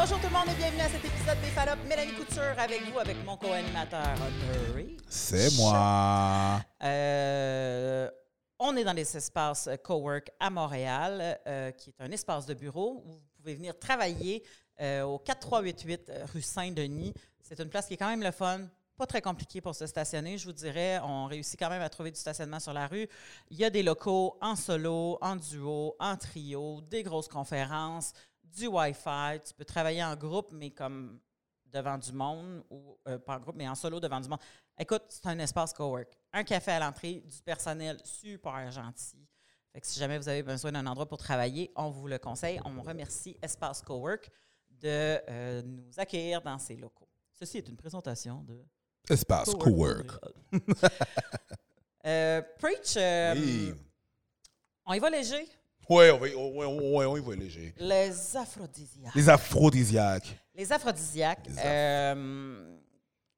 Bonjour tout le monde et bienvenue à cet épisode des Fallops. Mélanie Couture avec vous, avec mon co-animateur Murray. C'est moi. Euh, on est dans les espaces Cowork à Montréal, euh, qui est un espace de bureau où vous pouvez venir travailler euh, au 4388 rue Saint-Denis. C'est une place qui est quand même le fun. Pas très compliqué pour se stationner, je vous dirais. On réussit quand même à trouver du stationnement sur la rue. Il y a des locaux en solo, en duo, en trio, des grosses conférences, du Wi-Fi. Tu peux travailler en groupe, mais comme devant du monde, ou euh, pas en groupe, mais en solo devant du monde. Écoute, c'est un espace cowork. Un café à l'entrée, du personnel super gentil. Fait que si jamais vous avez besoin d'un endroit pour travailler, on vous le conseille. On remercie Espace Cowork de euh, nous accueillir dans ces locaux. Ceci est une présentation de Espace Cowork. Euh, Preach, euh, Oui. on y va léger? Ouais, on va, ouais, on y va léger. Les aphrodisiaques. Les aphrodisiaques. Les aphrodisiaques. Les euh,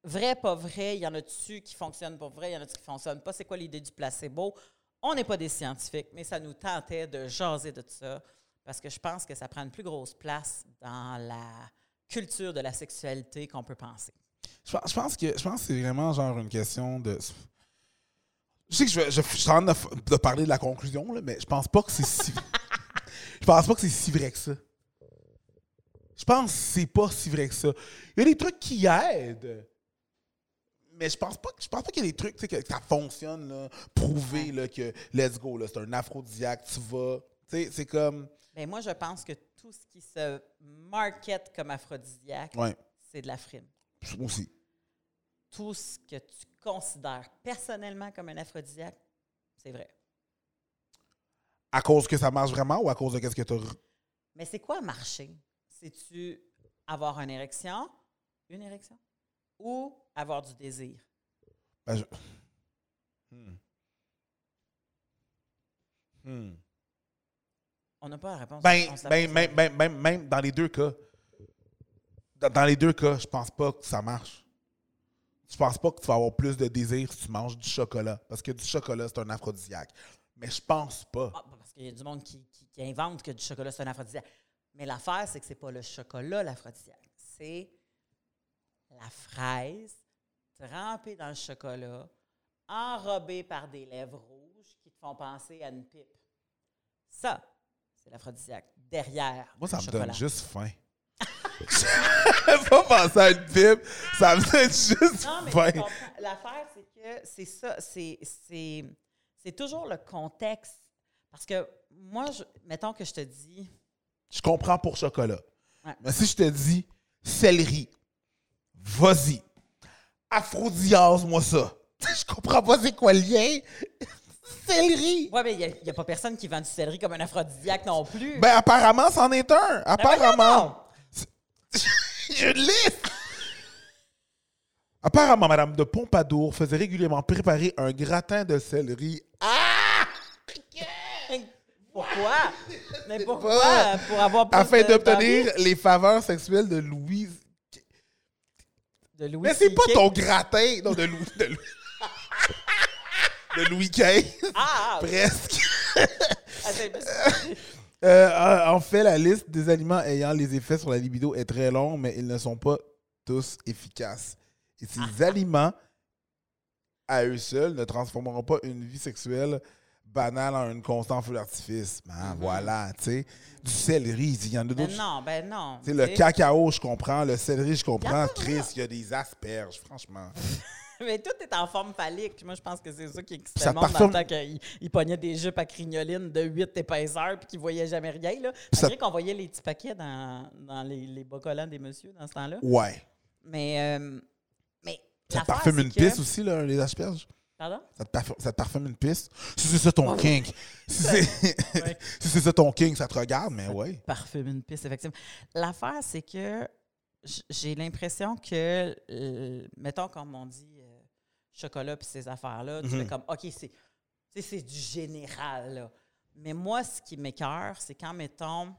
vrai, pas vrai, il y en a-tu qui fonctionnent pour vrai, il y en a-tu qui fonctionnent pas? C'est quoi l'idée du placebo? On n'est pas des scientifiques, mais ça nous tentait de jaser de ça parce que je pense que ça prend une plus grosse place dans la culture de la sexualité qu'on peut penser. Je pense, je pense que, je pense que c'est vraiment genre une question de. Je sais que je, je, je suis en train de, parler de la conclusion, là, mais je pense pas que c'est si. je pense pas que c'est si vrai que ça. Je pense que c'est pas si vrai que ça. Il y a des trucs qui aident. Mais je pense pas, je pense pas qu'il y a des trucs tu sais, que ça fonctionne, là, prouver là, que let's go, là, c'est un aphrodisiaque, tu vas. Tu sais, c'est comme. Mais moi, je pense que tout ce qui se market comme aphrodisiaque, Ouais, c'est de la frime. moi aussi. Tout ce que tu considères personnellement comme un aphrodisiaque, c'est vrai. À cause que ça marche vraiment ou à cause de qu'est-ce que tu. Mais c'est quoi marcher? C'est-tu avoir une érection, une érection, ou avoir du désir? Ben, je- Hmm. Hmm. On n'a pas la réponse. Ben, la ben, pose. même, même, même, même dans les deux cas, dans, dans les deux cas, je pense pas que ça marche. Je pense pas que tu vas avoir plus de désir si tu manges du chocolat? Parce que du chocolat, c'est un aphrodisiaque. Mais je pense pas. Ah, parce qu'il y a du monde qui, qui- qui invente que du chocolat, c'est un aphrodisiaque. Mais l'affaire, c'est que c'est pas le chocolat, l'aphrodisiaque. C'est la fraise trempée dans le chocolat, enrobée par des lèvres rouges qui te font penser à une pipe. Ça, c'est l'aphrodisiaque. Derrière Moi, ça le me chocolat. donne juste faim. Je pas penser à une pipe. Ça juste Non, mais l'affaire, c'est que c'est ça, c'est, c'est, c'est toujours le contexte. Parce que moi, je- mettons que je te dis, Je comprends pour chocolat. Ouais. Mais si je te dis céleri, vas-y. Aphrodisiase-moi ça. Je comprends pas c'est quoi le lien. céleri. ouais, mais il n'y a, pas personne qui vend du céleri comme un aphrodisiaque non plus. Ben apparemment, c'en est un. Ben, Apparemment. Une liste. Apparemment, Madame de Pompadour faisait régulièrement préparer un gratin de céleri. Ah! Pourquoi? Mais pourquoi? Pour avoir plus Afin d'obtenir les faveurs sexuelles de Louise. De Louis Mais c'est pas ton gratin. Non, de Louis. De Louis, de Louis XV. Ah! ah, Presque. ah, Euh, en fait, la liste des aliments ayant les effets sur la libido est très longue, mais ils ne sont pas tous efficaces. Et ces aliments, à eux seuls, ne transformeront pas une vie sexuelle banale en un constant feu d'artifice. Ben, Voilà, tu sais. Du céleri, il y en a Ben d'autres. non, ben non. Tu sais, le cacao, je comprends. Le céleri, je comprends. Chris, il y a des asperges, franchement. Mais tout est en forme phallique. Moi, je pense que c'est ça qui excitait le monde dans le temps qu'il il pognait des jupes à crinoline de 8 épaisseurs puis qu'il voyait jamais rien. Là. ça- qu'on voyait les petits paquets dans, dans les, les bas collants des messieurs dans ce temps-là. Ouais. Mais, euh, mais Ça parfume une que- piste aussi, là, les asperges? Pardon? Ça te, parfume, ça te parfume une piste? Si c'est ça ton kink. Si c'est Ouais. si c'est ça ton kink, ça te regarde, mais ouais. Parfume une piste, effectivement. L'affaire, c'est que j'ai l'impression que, euh, mettons, comme on dit, chocolat puis ces affaires-là, tu Mhm. fais comme, OK, c'est du général, là. Mais moi, ce qui m'écœure, c'est quand, mettons,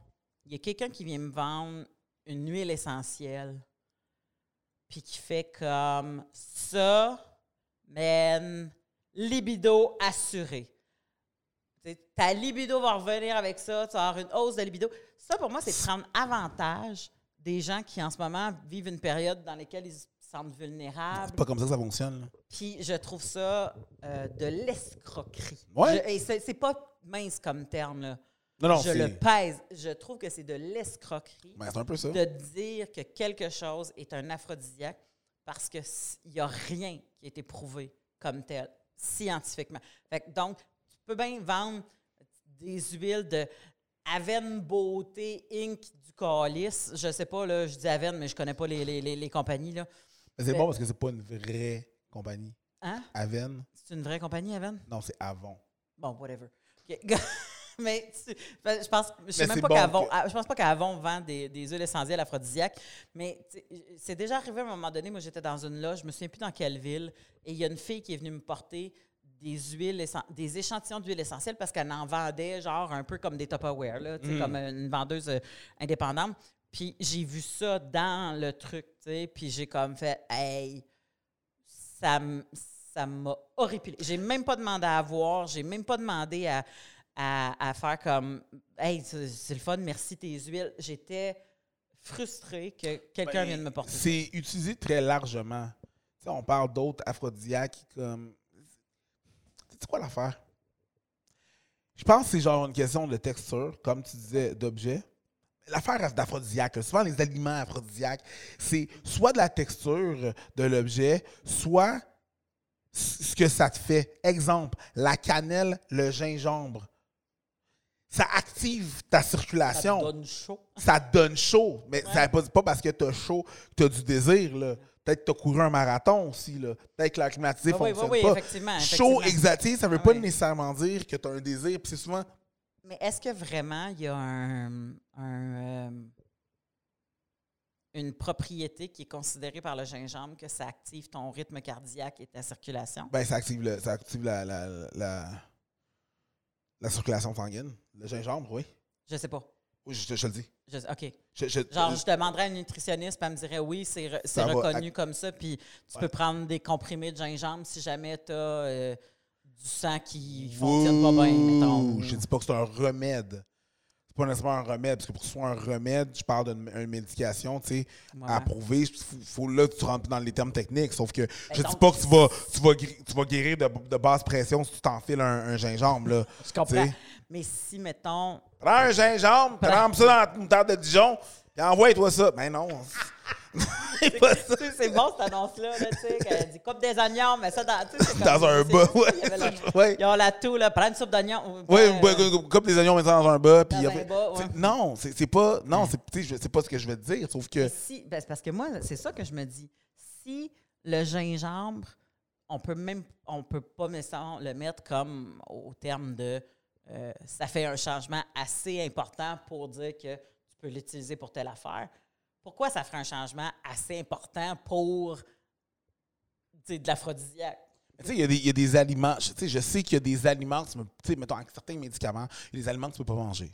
il y a quelqu'un qui vient me vendre une huile essentielle, puis qui fait comme ça, man, libido assuré. Ta libido va revenir avec ça, tu vas avoir une hausse de libido. Ça, pour moi, c'est prendre avantage des gens qui, en ce moment, vivent une période dans laquelle ils vulnérables. C'est pas comme ça que ça fonctionne. là. Puis je trouve ça euh, de l'escroquerie. Ouais. Je- et c'est c'est pas mince comme terme, là. Non, non, je le pèse. Je trouve que c'est de l'escroquerie Ben, c'est un peu ça. de dire que quelque chose est un aphrodisiaque parce qu'il n'y a rien qui a été prouvé comme tel, scientifiquement. Fait que donc, tu peux bien vendre des huiles de Aven Beauté Inc. du Calice. Je sais pas, là, je dis Aven, mais je connais pas les, les- les- les compagnies. Là. C'est bon parce que c'est pas une vraie compagnie. Hein? Aven, C'est une vraie compagnie, Aven? non, c'est Avon. Bon, whatever. Mais tu- ben, je pense, je sais Mais même pas bon qu'Avon, que- ah, je pense pas qu'Avon vend des, des huiles essentielles aphrodisiaques, mais c'est déjà arrivé à un moment donné. Moi, j'étais dans une loge, je me souviens plus dans quelle ville, et il y a une fille qui est venue me porter des huiles, des échantillons d'huiles essentielles parce qu'elle en vendait genre un peu comme des Tupperware, là, Mm. comme une vendeuse euh, indépendante. Puis j'ai vu ça dans le truc, tu sais, puis j'ai comme fait, hey, ça m'a horripilé. J'ai même pas demandé à voir, j'ai même pas demandé à, à, à faire comme Hey, c'est le fun, merci tes huiles. J'étais frustrée que quelqu'un Ben, vienne me porter. C'est utilisé très largement. Tu sais, on parle d'autres aphrodisiaques comme. C'est quoi l'affaire? Je pense que c'est genre une question de texture, comme tu disais, d'objet. L'affaire d'aphrodisiaque, souvent les aliments aphrodisiaques, c'est soit de la texture de l'objet, soit ce que ça te fait. Exemple, la cannelle, le gingembre. Ça active ta Ça circulation te donne chaud. ça te donne chaud. Mais Ouais. ça veut pas, pas parce que tu as chaud que tu as du désir. là. Peut-être que tu as couru un marathon aussi. là. Peut-être que l'air climatisé Oui, oui, fonctionne oui, oui, pas. effectivement, Chaud exalté, ça veut Ah pas nécessairement dire que tu as un désir. Puis c'est souvent. Mais est-ce que vraiment il y a un, un, euh, une propriété qui est considérée par le gingembre que ça active ton rythme cardiaque et ta circulation? Ben, ça active, le- ça active la, la, la, la circulation sanguine. Le gingembre, oui. Je sais pas. Oui, je, te- je te le dis. Je- OK. Je- je- Genre, je- je demanderais à une nutritionniste, elle me dirait oui, c'est re- va reconnu comme ça, puis tu Ouais. peux prendre des comprimés de gingembre si jamais tu as du sang qui fonctionne pas bien, mettons. Je dis pas que c'est un remède. C'est pas nécessairement un remède, parce que pour que ce soit un remède, je parle d'une une médication, tu sais, Ouais. prouver. Faut, faut là que tu rentres dans les termes techniques. Sauf que je dis donc- pas que tu vas, tu vas, guérir, tu vas guérir de, de basse pression si tu t'enfiles un, un gingembre. Là. Je comprends. T'sais. Mais si, mettons, Prends un gingembre, trempe ça dans la moutarde de Dijon, puis envoie-toi ça. Ben non. c'est bon cette annonce-là, là, tu sais, qu'elle dit coupe des oignons, mais ça dans, comme- un bas, ouais. il y avait la- ouais. Ils ont la toux, là, prends une soupe d'oignons. ou Oui, euh, coupe les oignons, mets ça dans un bas. Puis Dans après- un bas, ouais. t'sais, Non, c'est pas. Non, c'est je- c'est pas ce que je veux te dire. Sauf que. Si, ben, c'est parce que moi, c'est ça que je me dis. Si le gingembre, on peut même, on peut pas nécessairement le mettre comme au terme de, euh, ça fait un changement assez important pour dire que l'utiliser pour telle affaire. Pourquoi ça ferait un changement assez important pour de l'aphrodisiaque? Il y, a des- il y a des aliments. Je, sais, qu'il y a des aliments, tu sais, mettons, avec certains médicaments, il y a des aliments que tu ne peux pas manger.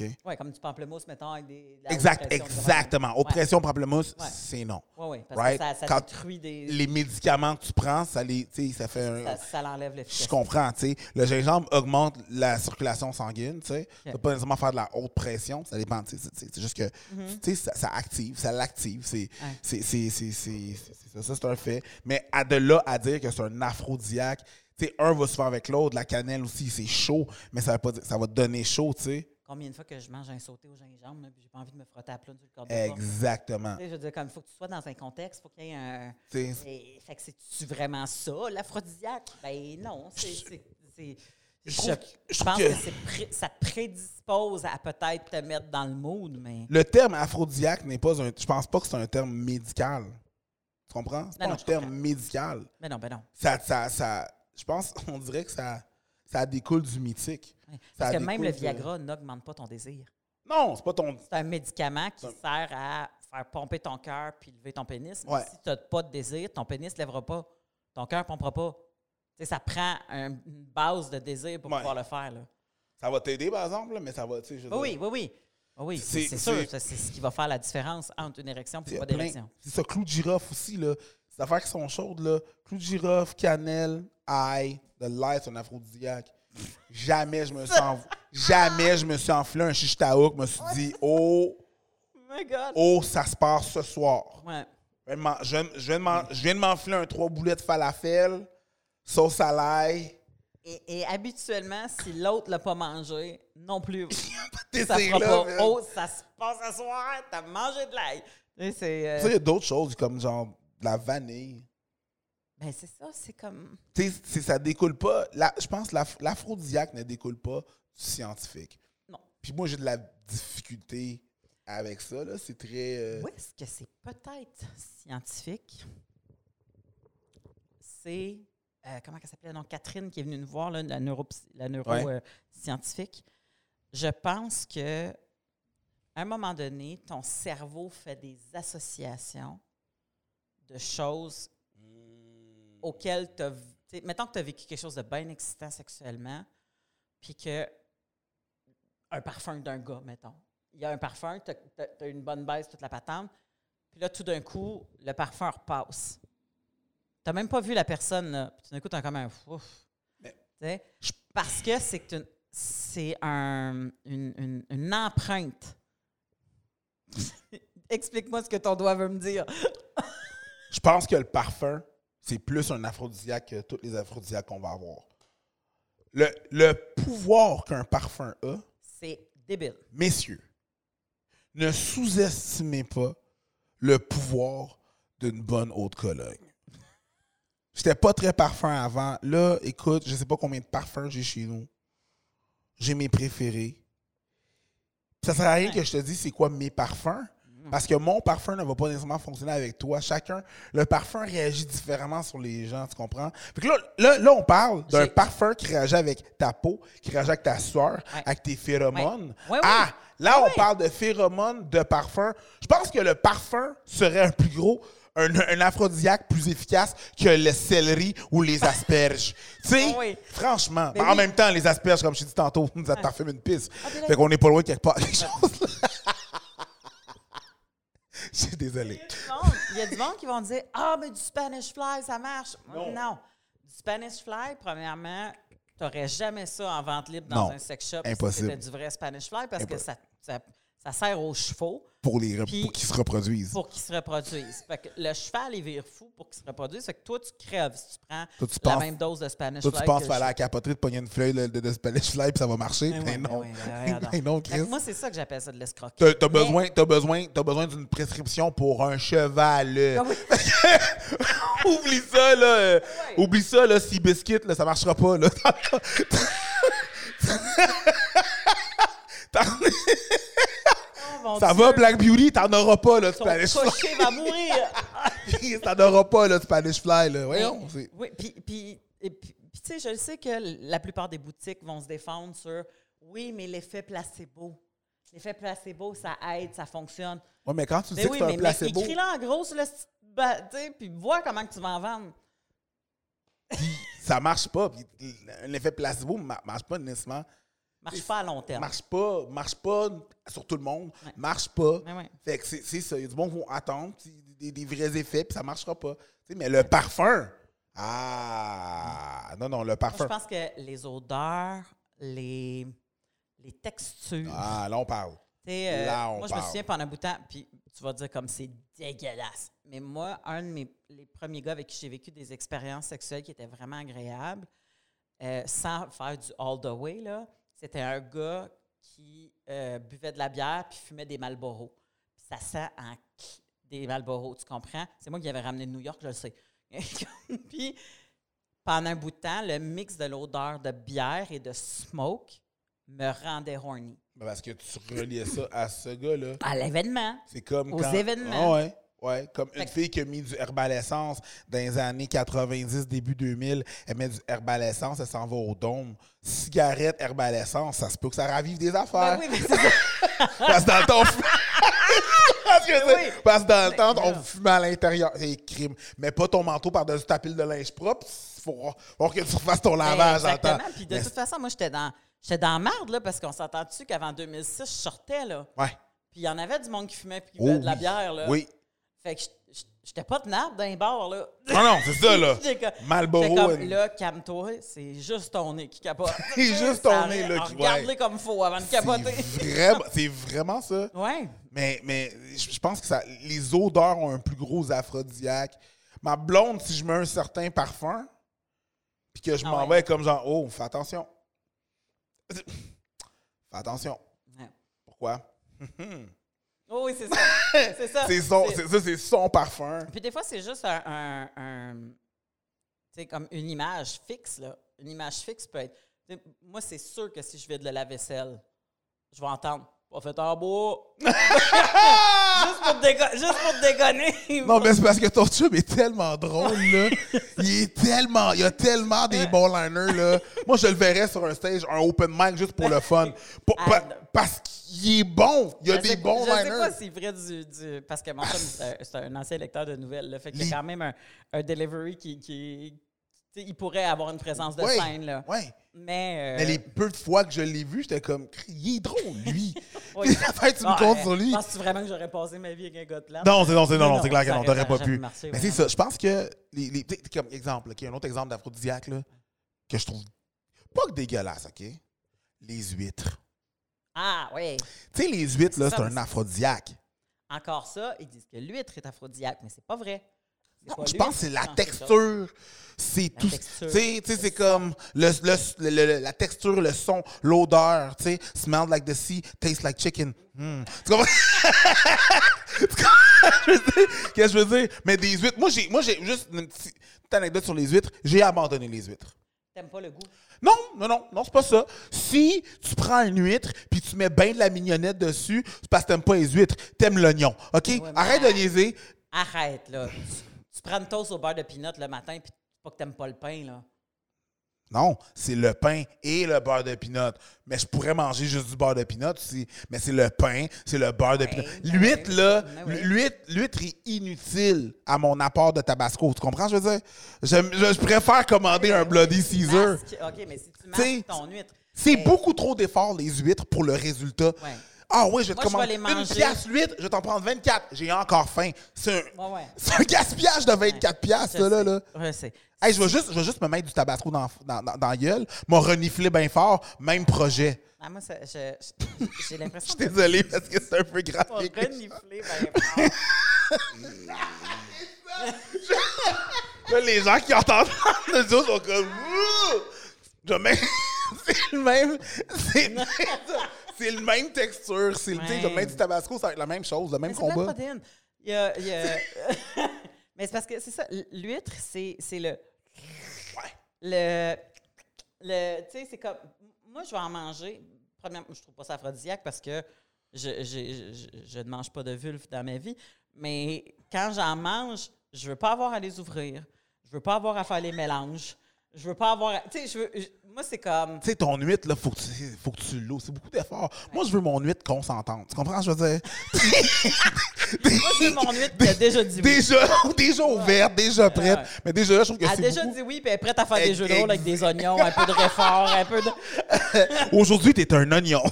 OK? Oui, comme du pamplemousse, mettons, avec des. la Exact, exactement. Ouais. Oppression pamplemousse, Ouais. c'est non. Oui, oui, parce Right? que ça, ça Quand détruit des. Les médicaments que tu prends, ça, les, ça fait un. ça, ça l'enlève Je comprends, tu sais. Le gingembre augmente la circulation sanguine, tu sais. Tu Ok. peux pas nécessairement faire de la haute pression, ça dépend, tu sais. c'est- juste que, Mhm. tu sais, ça, ça active, ça l'active. C'est Ouais. c'est- ça, c'est un fait. Mais à de là à dire que c'est un aphrodisiaque, tu sais, un va se faire avec l'autre, la cannelle aussi, c'est chaud, mais ça, veut pas dire- ça va te donner chaud, tu sais. Combien de fois que je mange un sauté au gingembre, puis j'ai pas envie de me frotter à plat sur le corps de. Exactement. Je veux dire, comme il faut que tu sois dans un contexte, il faut qu'il y ait un. Et- fait que c'est-tu vraiment ça, l'aphrodisiaque? Ben non. c'est- Je pense que- que, c'est pré- ça te prédispose à peut-être te mettre dans le mood, mais. Le terme aphrodisiaque n'est pas un. Je pense pas que c'est un terme médical. Tu comprends? C'est Non, pas non, un terme comprends. médical. Ben non, ben non. Ça, ça, ça, je pense, on dirait que ça, ça découle du mythique. Ouais. Ça Parce que même le de- Viagra n'augmente pas ton désir. Non, c'est pas ton. C'est un médicament qui sert à faire pomper ton cœur puis lever ton pénis. Mais Ouais. si tu n'as pas de désir, ton pénis ne lèvera pas. Ton cœur ne pompera pas. Ça prend un- une base de désir pour Ouais. pouvoir le faire. Là. Ça va t'aider, par exemple, là, mais ça va, je Oui, oui, oui. oui. Oui, c'est sûr. c'est- ce qui va faire la différence entre une érection et pas d'érection. C'est ça, clou de girofle aussi, là. Ces affaires qui sont chaudes, là. Clou de girofle, cannelle, ail, de l'ail, c'est un aphrodisiaque. Jamais je me suis jamais je me suis enflé un chichtaouk, je me suis dit, oh, my God. Oh, ça se passe ce soir. Ouais. Je viens de m'en- Je viens- je viens de m'en- je viens de m'enfiler un trois boulets de falafel, sauce à l'ail. Et, et habituellement, si l'autre l'a pas mangé, non plus. Ça fera là, pas. man. Oh, ça se passe ce soir, t'as mangé de l'ail. Tu sais, euh, il y a d'autres choses comme genre de la vanille. Ben, c'est ça, c'est comme. Tu sais, ça découle pas. la- je pense que l'aphrodisiaque ne découle pas du scientifique. Non. Puis moi, j'ai de la difficulté avec ça. là. C'est très. euh, Où est-ce que c'est peut-être scientifique? C'est. euh, comment elle s'appelait? Non, Catherine qui est venue nous voir, là, la neuro, la neuro Ouais. euh, scientifique. Je pense que à un moment donné, ton cerveau fait des associations de choses auxquelles tu as. Mettons que tu as vécu quelque chose de bien excitant sexuellement, puis que. Un parfum d'un gars, mettons. Il y a un parfum, tu as, une bonne baisse, toute la patente, puis là, tout d'un coup, le parfum repasse. Tu n'as même pas vu la personne, là, puis tout d'un coup, tu as comme un ouf. Mais- Parce que c'est un, une, une- une empreinte. Explique-moi ce que ton doigt veut me dire. Je pense que le parfum, c'est plus un aphrodisiaque que tous les aphrodisiaques qu'on va avoir. Le, le pouvoir qu'un parfum a, C'est débile. messieurs, ne sous-estimez pas le pouvoir d'une bonne haute Cologne. J'étais pas très parfum avant. Là, écoute, je sais pas combien de parfums j'ai chez nous. J'ai mes préférés. Ça sert à rien que je te dise c'est quoi mes parfums. Parce que mon parfum ne va pas nécessairement fonctionner avec toi. Chacun, le parfum réagit différemment sur les gens, tu comprends? Fait que là, là, là, on parle d'un parfum qui réagit avec ta peau, qui réagit avec ta sueur, Ouais. avec tes phéromones. Ouais, ouais. Ah, là, on parle de phéromones, de parfum. Je pense que le parfum serait un plus gros, un, un aphrodisiaque plus efficace que le céleri ou les asperges. tu sais, oui. franchement. En oui. même temps, les asperges, comme je t'ai dit tantôt, ça te parfume une pisse. Ah, là- fait qu'on n'est pas loin de quelque part. quelque chose, là. Je suis désolé. Il y a du monde qui vont dire Ah, mais du Spanish Fly, ça marche. Non. Du Spanish Fly, premièrement, tu n'aurais jamais ça en vente libre dans Non. un sex shop Impossible. si c'était du vrai Spanish Fly parce que ça, ça sert aux chevaux Pour, les, pour qu'ils se reproduisent. pour qu'ils se reproduisent. Fait que le cheval, il vire fou pour qu'il se reproduise. Fait que toi, tu crèves si tu prends Toi, tu la penses- même dose de Spanish Toi, Fly. tu penses qu'il fallait la capoterie de pogner une feuille de, de Spanish Fly puis ça va marcher? Ben Ben, oui, ben non. oui, ben oui, Ben non, Chris. moi, c'est ça que j'appelle ça de l'escroquerie. T'as t'as Mais- besoin, t'as besoin, t'as besoin d'une prescription pour un cheval. Ah oui. Oublie ça, là. Oublie ça, là. Si biscuit, là, ça marchera pas, là. Mon ça Dieu. va, Black Beauty, t'en auras pas, là, Spanish Fly. va mourir. t'en auras pas, là, Spanish Fly, là. Voyons. c'est- Oui, puis, puis, et puis- puis, tu sais, je le sais que la plupart des boutiques vont se défendre sur oui, mais l'effet placebo. L'effet placebo, ça aide, ça fonctionne. Ouais, mais quand tu Mais sais oui, que c'est mais, un mais placebo, écris-le en gros sur le petit ba- tu sais, puis vois comment que tu vas en vendre. ça marche pas. Puis l'effet placebo ma- marche pas nécessairement. Marche pas à long terme. Marche pas, marche pas sur tout le monde. Ouais. Marche pas. Ouais, ouais. Fait que c'est c'est ça. Il y a du monde qui vont attendre des, des vrais effets, puis ça marchera pas. Mais le parfum. Ah! Non, non, le Moi, parfum. je pense que les odeurs, les, les textures. Ah, là, on parle. Euh, Là, on moi, je me souviens pendant un bout de temps, puis tu vas dire comme c'est dégueulasse. Mais moi, un de mes les premiers gars avec qui j'ai vécu des expériences sexuelles qui étaient vraiment agréables, euh, sans faire du all the way, là, c'était un gars qui euh, buvait de la bière puis fumait des Marlboro. Puis ça sent en des Marlboro, tu comprends? C'est moi qui avais ramené de New York, je le sais. puis pendant un bout de temps, le mix de l'odeur de bière et de smoke me rendait horny. Ben, Parce que tu reliais ça à ce gars-là. À l'événement. C'est comme Aux quand- événements. Ah ouais. Ouais, comme une fille qui a mis du herbalescence dans les années 90, début 2000, elle met du herbalescence, elle s'en va au dôme. Cigarette, herbalescence, ça se peut que ça ravive des affaires. Ben oui, mais ça. Parce que dans le temps, on fumait- parce, que c'est- Oui. parce que dans le temps, on fumait à l'intérieur. C'est crime. Mais pas ton manteau par-dessus ta pile de linge propre. Il faut, faut que tu refasses ton lavage en temps. Puis de Mais- toute façon, moi, j'étais dans, j'étais dans la merde, là, parce qu'on s'entend dessus qu'avant 2006, je sortais, là? Ouais. Puis il y en avait du monde qui fumait puis qui Oh buvait de la oui. bière, là. Oui. Fait que j'étais pas tenable dans les bars, là. Non, non, c'est ça, là. J'étais comme- and- là, calme-toi, c'est juste ton nez qui capote. C'est juste ton nez, là, qui- Regarde-les ouais. comme faut avant de capoter. C'est vraiment, c'est vraiment ça. Ouais. Mais, mais je je pense que ça, les odeurs ont un plus gros aphrodisiaque. Ma blonde, si je mets un certain parfum, puis que je Ah m'en ouais. vais comme genre, oh, fais attention. Fais attention. Ouais. Pourquoi? Oh oui, c'est ça. C'est ça. C'est son, C'est- c'est ça, c'est son parfum. Puis des fois, c'est juste un. un, un- tu sais, comme une image fixe, là. Une image fixe peut être. moi, c'est sûr que si je vais de la vaisselle, je vais entendre. Pas fait en bois. juste, pour te dégo- juste pour te dégonner. Non, mais c'est parce que ton chum est tellement drôle, là. Il est tellement, il y a tellement des bons liners, là. Moi, je le verrais sur un stage, un open mic, juste pour le fun. Pour- Ah, pa- non. parce qu'il est bon. Il y a des sais bons Je sais liners. pas si c'est vrai du, du- Parce que mon chum, c'est un, ancien lecteur de nouvelles. Là, fait qu'il y a quand même un, un delivery qui. qui tu sais, il pourrait avoir une présence de Ouais, scène. Là. ouais. Mais. euh, Mais les peu de fois que je l'ai vu, j'étais comme, il est drôle, lui. oui. Fait que tu me Ah, comptes euh, sur lui. Penses-tu vraiment que j'aurais passé ma vie avec un gars de plate? Non, c'est non, c'est non, non, c'est clair que non, t'aurais pas pu. marché, Mais c'est ça, je pense que les, les comme exemple, là, qu'il y a un autre exemple d'aphrodisiaque là, que je trouve pas que dégueulasse, ok? Les huîtres. Ah, oui. Tu sais, les huîtres, là, C'est un aphrodisiaque. Encore ça, ils disent que l'huître est aphrodisiaque, mais c'est pas vrai. Je pense que c'est la chose. texture. C'est tout. Tu sais, c'est comme le, le- le- la texture, le son, l'odeur. Tu sais, smell like the sea, taste like chicken. Hmm. Tu comprends? Qu'est-ce que je veux dire? Mais des huîtres. Moi, j'ai, moi, j'ai juste une petite anecdote sur les huîtres. J'ai abandonné les huîtres. T'aimes pas le goût? Non, non, non, non, c'est pas ça. Si tu prends une huître puis tu mets bien de la mignonnette dessus, c'est parce que t'aimes pas les huîtres, t'aimes l'oignon. OK? Arrête de niaiser. Arrête, là. Tu, prends une toast au beurre de pinot le matin, puis pas que t'aimes pas le pain, là. Non, c'est le pain et le beurre de pinot. Mais je pourrais manger juste du beurre de pinot aussi. Mais c'est le pain, c'est le beurre de pinot. ben L'huître, là, l'huître, est inutile à mon apport de tabasco. Tu comprends, je veux dire? Je, préfère commander un Bloody Caesar. OK, mais si tu masques ton huître... C'est beaucoup trop d'efforts, les huîtres, pour le résultat. Ouais. Ah oui, je vais te Moi, je commander vais les une manger. pièce l'huître, je vais t'en prendre 24. J'ai encore faim. C'est un, Ouais, ouais. c'est un gaspillage de 24 piastres, ça, là. là. Je sais. Hey, je vais juste, je vais juste me mettre du tabasco dans, dans, dans, dans la gueule, m'a reniflé bien fort, même projet. Ah, moi, ça- je- je- j'ai Je l'impression suis que désolé parce que c'est un peu vas graphique. renifler ben fort. Là, les gens qui entendent les autres sont comme. Ouh! Je mets- c'est le même. C'est c'est le même texture. C'est le, tu sais, du tabasco, ça va être la même chose, le même Mais c'est de la combat. Il y a- il y a- Mais c'est parce que c'est ça, l'huître, c'est c'est le. Ouais. Le. le tu sais, c'est comme. Moi, je vais en manger. Premièrement, je trouve pas ça aphrodisiaque parce que je, je, je, je- je ne mange pas de vulve dans ma vie. Mais quand j'en mange, je veux pas avoir à les ouvrir. Je veux pas avoir à faire les mélanges. Je veux pas avoir. Tu sais, je veux. je- moi, c'est comme. Tu sais, ton huître, là, faut que tu, faut que tu l'eau. C'est beaucoup d'efforts. Moi, je veux mon huître consentante. Tu comprends ce que je veux dire? Moi, c'est mon huître qui a déjà dit oui. déjà, déjà ouverte, déjà prête. Ouais. Mais déjà, là, je trouve que Elle a c'est déjà beaucoup. dit oui, puis elle est prête à faire des jeux de rôle avec des oignons, un peu de réfort, un peu de. Aujourd'hui, t'es un oignon.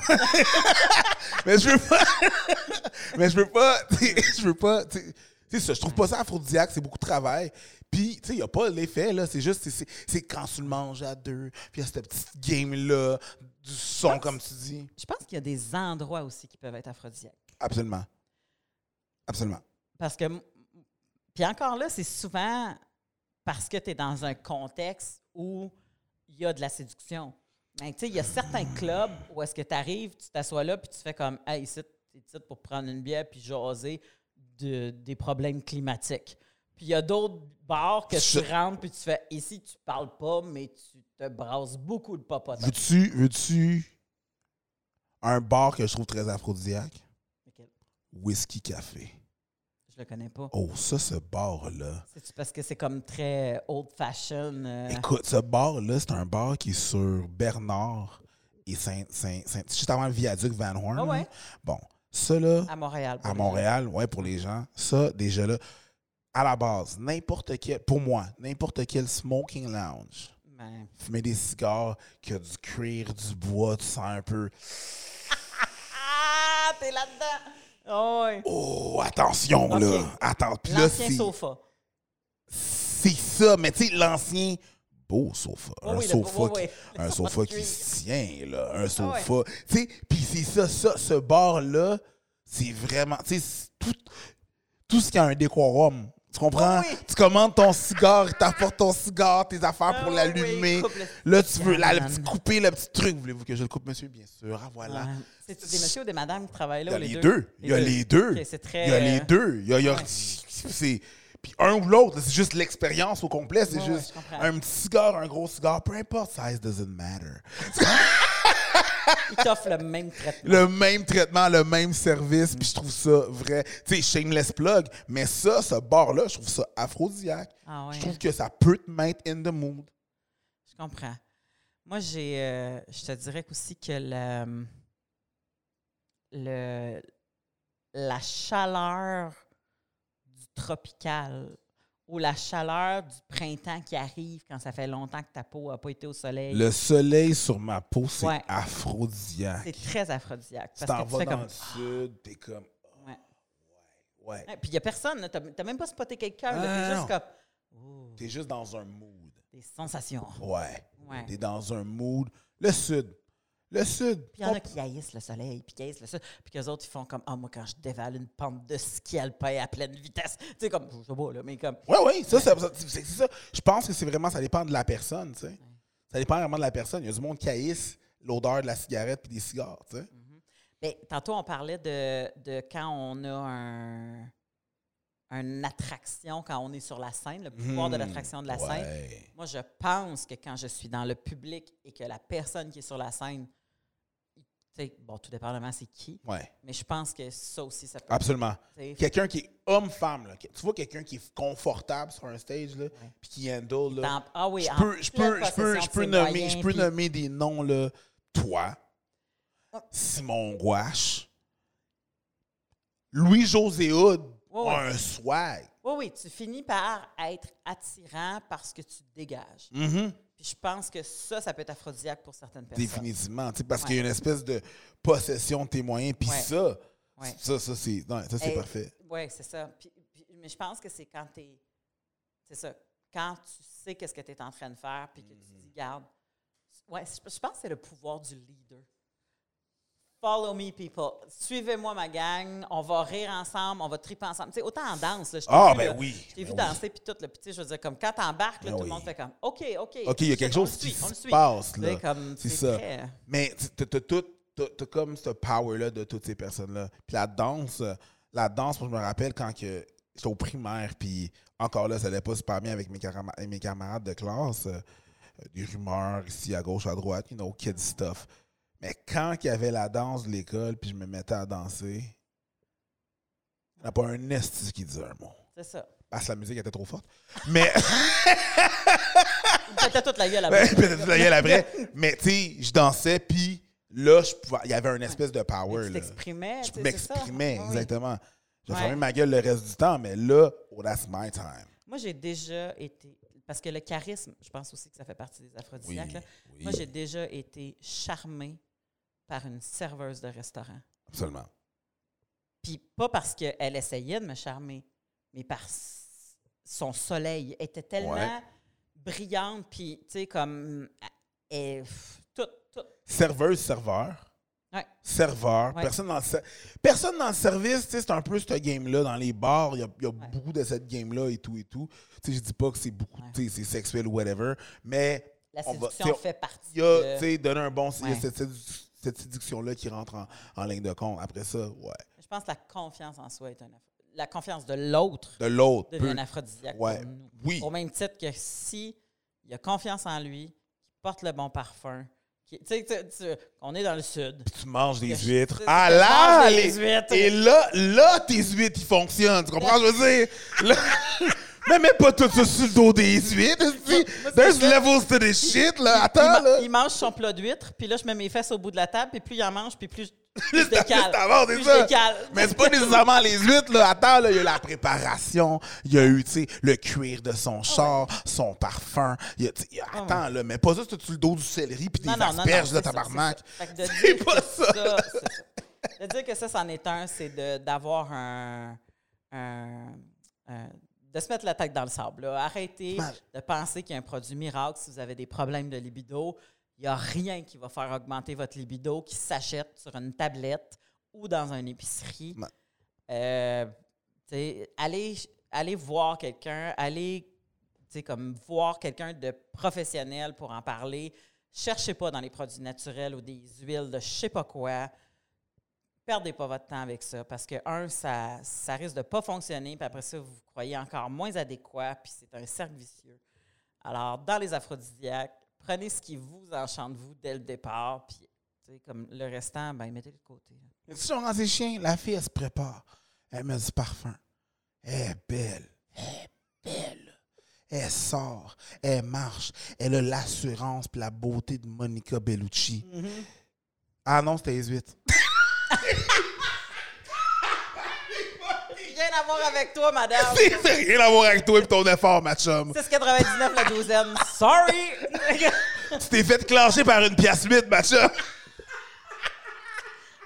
mais je veux pas. mais je veux pas. Je veux pas. Tu sais, ça, je trouve pas ça aphrodisiaque, c'est beaucoup de travail. Puis, tu sais, il n'y a pas l'effet, là. C'est juste, c'est- quand tu le manges à deux. Puis, il y a cette petite game-là, du son, comme tu dis. Je pense qu'il y a des endroits aussi qui peuvent être aphrodisiaques. Absolument. Absolument. Parce que. Puis encore là, c'est souvent parce que tu es dans un contexte où il y a de la séduction. Mais tu sais, il y a certains clubs où est-ce que tu arrives, tu t'assois là, puis tu fais comme, hey, ici, tu es ici pour prendre une bière puis jaser de, des problèmes climatiques. Puis il y a d'autres bars que tu rentres, puis tu fais, ici, tu parles pas, mais tu te brasses beaucoup de popotin. Veux-tu veux-tu un bar que je trouve très aphrodisiaque? Lequel? Whisky Café. Je le connais pas. Oh, ça, ce bar-là. C'est parce que c'est comme très old fashion. euh, Écoute, ce bar-là, c'est un bar qui est sur Bernard et Saint, Saint, Saint- juste avant le viaduc Van Horn. Ah ouais? là. Bon, ça là, à Montréal. pour à Montréal, ouais, pour les gens, ça, déjà là, à la base, n'importe quel, pour moi, n'importe quel smoking lounge. Ben, fumer des cigares, qui a du cuir, du bois, tu sens un peu. Ah, t'es là-dedans! Ouais. Oh, attention, là. Attends, puis là, L'ancien c'est... sofa. C'est ça, mais tu sais, l'ancien beau sofa. Oh un oui, sofa, beau- qui, oui, un sofa sofa qui se tient, là. Un sofa. ouais. Tu sais, puis c'est ça, ça, ce bar-là, c'est vraiment, tu sais, tout, tout ce qui a un décorum. Tu comprends? Oui. Tu commandes ton cigare, il t'apporte ton cigare, tes affaires pour Ah l'allumer. oui, coupe le- Là, tu veux, là, le petit couper, le petit truc. Voulez-vous que je le coupe, monsieur? Bien sûr. Ah, voilà. Ouais. C'est des messieurs ou des madames qui travaillent Il là y a ou les deux? Il y a les deux. Il y a les deux. Il y a, puis un ou l'autre, c'est juste l'expérience au complet, c'est Ouais, juste un petit cigare, un gros cigare, peu importe, size doesn't matter. Ils t'offrent le même traitement. Le même traitement, le même service, puis je trouve ça vrai. Tu sais, shameless plug, mais ça, ce bar-là, je trouve ça aphrodisiaque. Ah ouais. Je trouve que ça peut te mettre in the mood. Je comprends. Moi, j'ai. euh, je te dirais aussi que le, le- la chaleur du tropical ou la chaleur du printemps qui arrive quand ça fait longtemps que ta peau n'a pas été au soleil, Le soleil sur ma peau, c'est Ouais. aphrodisiaque. c'est très aphrodisiaque. Tu t'en vas dans comme. le sud, t'es comme... Ouais. Ouais. Ouais, Puis il n'y a personne. Tu n'as même pas spoté quelqu'un. T'es juste comme. Oh, T'es juste dans un mood. des sensations. Ouais. T'es dans un mood. Le sud. Le sud. Puis il y en a qui haïssent le soleil, puis qui haïssent le soleil, puis qu'eux autres, ils font comme, ah, moi, quand je dévale une pente de ski alpin à pleine vitesse, tu sais, comme, je sais pas, là, mais comme, Oui, oui, ça, ça- c'est ça. Je pense que c'est vraiment, ça dépend de la personne, tu sais. Ça dépend vraiment de la personne. Il y a du monde qui haïsse l'odeur de la cigarette puis des cigares, tu sais. Ben, tantôt, on parlait de, de quand on a un, une attraction, quand on est sur la scène, le pouvoir de Hmm, l'attraction de la scène. Moi, je pense que quand je suis dans le public et que la personne qui est sur la scène, bon, tout dépendamment c'est qui, Ouais, mais je pense que ça aussi, ça peut. absolument. Quelqu'un qui est homme-femme, là. Tu vois quelqu'un qui est confortable sur un stage, là, puis qui handle, là. dans- ah oui, je peux, je peux, je peux, je peux nommer, moyens, je peux nommer des noms, là. Toi. Simon Gouache, Louis-José Hood Ouais, ouais. a un swag. Oui, oui, tu finis par être attirant parce que tu te dégages. Mhm. Puis je pense que ça, ça peut être aphrodisiaque pour certaines personnes. Définitivement, tu sais, parce Ouais. qu'il y a une espèce de possession de tes moyens, puis Ouais. ça, Ouais. ça, ça, c'est non, ça, c'est Et- parfait. Oui, c'est ça. Mais je pense que c'est quand tu es. C'est ça. Quand tu sais qu'est-ce que tu es en train de faire, puis que tu Mm-hmm. dis, garde. Ouais, je pense que c'est le pouvoir du leader. Follow me, people. Suivez-moi, ma gang. On va rire ensemble, on va triper ensemble. Tu sais, autant en danse. Là, je t'ai Ah, vu, ben là, oui, Je t'ai ben vu oui. danser, puis tout. Là, puis je veux dire, comme quand t'embarques, là, Ben tout oui. le monde fait comme OK, OK. OK, il y a quelque chose qui se passe, là. C'est ça. très- Mais t'as tout, comme ce power-là de toutes ces personnes-là. Puis la danse, euh, la danse, moi, je me rappelle quand que j'étais au primaire, puis encore là, ça allait pas super bien avec mes, mes camarades de classe. euh, des rumeurs ici, à gauche, à droite, you know, kid stuff. Mais quand il y avait la danse de l'école, puis je me mettais à danser, il n'y a pas un esti qui disait un mot. C'est ça. Parce que la musique était trop forte. Mais. Il pétait toute la gueule Ouais, peut-être la gueule après. Mais tu sais, je dansais, puis là, je pouvais- il y avait un espèce de power. Tu t'exprimais. Je m'exprimais, Oui, oui. exactement. J'ai Ouais. fermé ma gueule le reste du temps, mais là, oh, that's my time. Moi, j'ai déjà été. Parce que le charisme, je pense aussi que ça fait partie des aphrodisiaques. Oui, là. oui. Moi, j'ai déjà été charmée par une serveuse de restaurant. Absolument. Puis pas parce qu'elle essayait de me charmer, mais par son soleil. Elle était tellement Ouais. brillante, puis, tu sais, comme. Elle, tout, tout. Serveuse, serveur. Ouais. Serveur. Ouais. Personne, dans le Personne dans le service, tu sais, c'est un peu ce game-là. Dans les bars, il y a, il y a beaucoup de cette game-là et tout et tout. Tu sais, je dis pas que c'est beaucoup, Ouais. tu sais, c'est sexuel ou whatever, mais La on va- séduction fait partie. il y a, de- tu sais, donner un bon... Y a cette, cette séduction-là qui rentre en, en ligne de compte. Après ça, ouais. Je pense que la confiance en soi est un La confiance de l'autre De l'autre. devient un aphrodisiaque Ouais. Oui. Au même titre que si il a confiance en lui, qu'il porte le bon parfum, tu sais, on est dans le sud. tu manges des huîtres. Ah là, les huîtres. Et là, là, tes huîtres, ils fonctionnent. Tu comprends ce que je veux dire? Là- Mais mets pas tout ça sur le dos des huîtres. There's levels to this shit, là. il, Attends, ma- là. il mange son plat d'huître, puis là, je mets mes fesses au bout de la table, puis plus il en mange, puis plus, je- plus t'avances, c'est Plus ça. Mais c'est pas nécessairement les huîtres, là. Attends, là, il y a la préparation, il y a eu, tu sais, le cuir de son char, son parfum. Il y a, il y Ah ouais. attends, là, mais pas ça, c'est sur le dos du céleri puis des Non, non, non, non, asperges, là, tabarnak. c'est de pas ça. ça. de dire que ça, c'en est un, c'est de- d'avoir un, un- un- de se mettre la tête dans le sable. là. Arrêtez Mal. de penser qu'il y a un produit miracle si vous avez des problèmes de libido. Il n'y a rien qui va faire augmenter votre libido qui s'achète sur une tablette ou dans une épicerie. Euh, allez, allez voir quelqu'un, allez comme voir quelqu'un de professionnel pour en parler. Cherchez pas dans les produits naturels ou des huiles de je sais pas quoi. Perdez pas votre temps avec ça parce que, un, ça, ça risque de pas fonctionner, puis après ça, vous vous croyez encore moins adéquat, puis c'est un cercle vicieux. Alors, dans les aphrodisiaques, prenez ce qui vous enchante, vous, dès le départ, puis tu sais, comme le restant, ben mettez-le de côté. là. Tu sais, quand c'est chien, la fille, elle se prépare. Elle met du parfum. Elle est belle. Elle est belle. Elle sort. Elle marche. Elle a l'assurance et la beauté de Monica Bellucci. Ah non, c'était les huit. Rien à voir avec toi, madame. C'est rien à voir avec toi et ton effort, ma chum. 6,99 la douzaine. Sorry! Tu t'es fait clencher par une pièce 8, ma chum.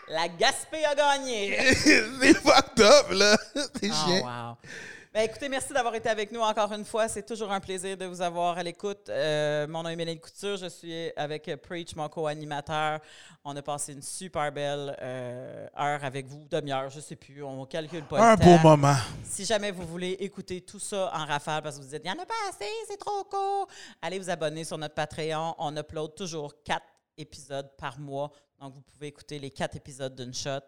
La Gaspé a gagné. c'est fucked up, là. C'est Oh, chien. wow. Ben, écoutez, merci d'avoir été avec nous encore une fois. C'est toujours un plaisir de vous avoir à l'écoute. Euh, mon nom est Mélanie Couture. Je suis avec Preach, mon co-animateur. On a passé une super belle euh, heure avec vous, demi-heure, je sais plus. On calcule pas Un le temps. beau moment. Si jamais vous voulez écouter tout ça en rafale parce que vous dites, il n'y en a pas assez, c'est trop court, allez vous abonner sur notre Patreon. On upload toujours quatre épisodes par mois. Donc, vous pouvez écouter les quatre épisodes d'une shot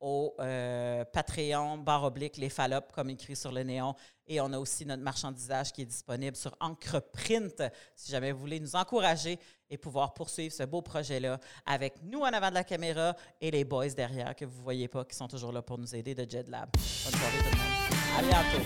au euh, Patreon, barre oblique, les fallops, comme écrit sur le néon. Et on a aussi notre marchandisage qui est disponible sur Encre Print, si jamais vous voulez nous encourager et pouvoir poursuivre ce beau projet-là avec nous en avant de la caméra et les boys derrière que vous ne voyez pas, qui sont toujours là pour nous aider de Jet Lab. Bonne soirée tout le monde. À bientôt.